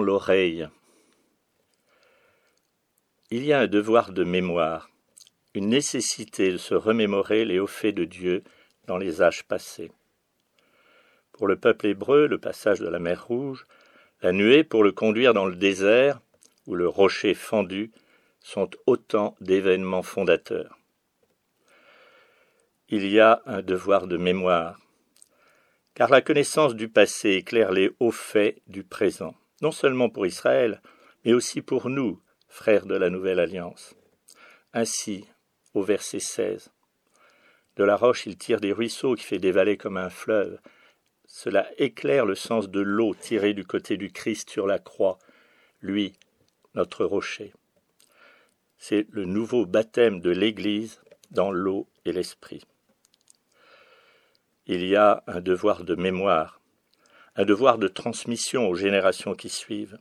l'oreille. Il y a un devoir de mémoire, une nécessité de se remémorer les hauts faits de Dieu dans les âges passés. Pour le peuple hébreu, le passage de la mer Rouge, la nuée pour le conduire dans le désert, ou le rocher fendu, sont autant d'événements fondateurs. Il y a un devoir de mémoire, car la connaissance du passé éclaire les hauts faits du présent, non seulement pour Israël, mais aussi pour nous, frères de la Nouvelle Alliance. Ainsi, au verset 16, de la roche il tire des ruisseaux qui fait des vallées comme un fleuve. Cela éclaire le sens de l'eau tirée du côté du Christ sur la croix, lui, notre rocher. C'est le nouveau baptême de l'Église dans l'eau et l'esprit il y a un devoir de mémoire, un devoir de transmission aux générations qui suivent.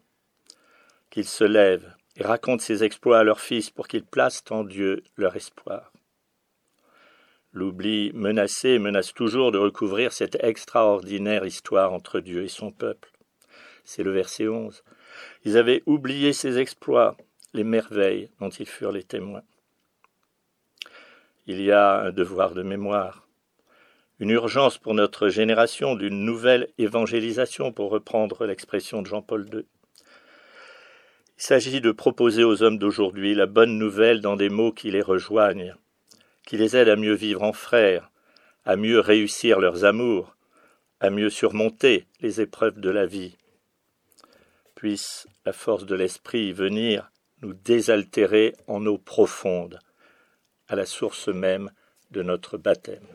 Qu'ils se lèvent et racontent ses exploits à leurs fils pour qu'ils placent en Dieu leur espoir. L'oubli menacé menace toujours de recouvrir cette extraordinaire histoire entre Dieu et son peuple. C'est le verset 11. Ils avaient oublié ses exploits, les merveilles dont ils furent les témoins. Il y a un devoir de mémoire, une urgence pour notre génération d'une nouvelle évangélisation, pour reprendre l'expression de Jean-Paul II. Il s'agit de proposer aux hommes d'aujourd'hui la bonne nouvelle dans des mots qui les rejoignent, qui les aident à mieux vivre en frères, à mieux réussir leurs amours, à mieux surmonter les épreuves de la vie. Puisse la force de l'esprit venir nous désaltérer en eau profonde, à la source même de notre baptême.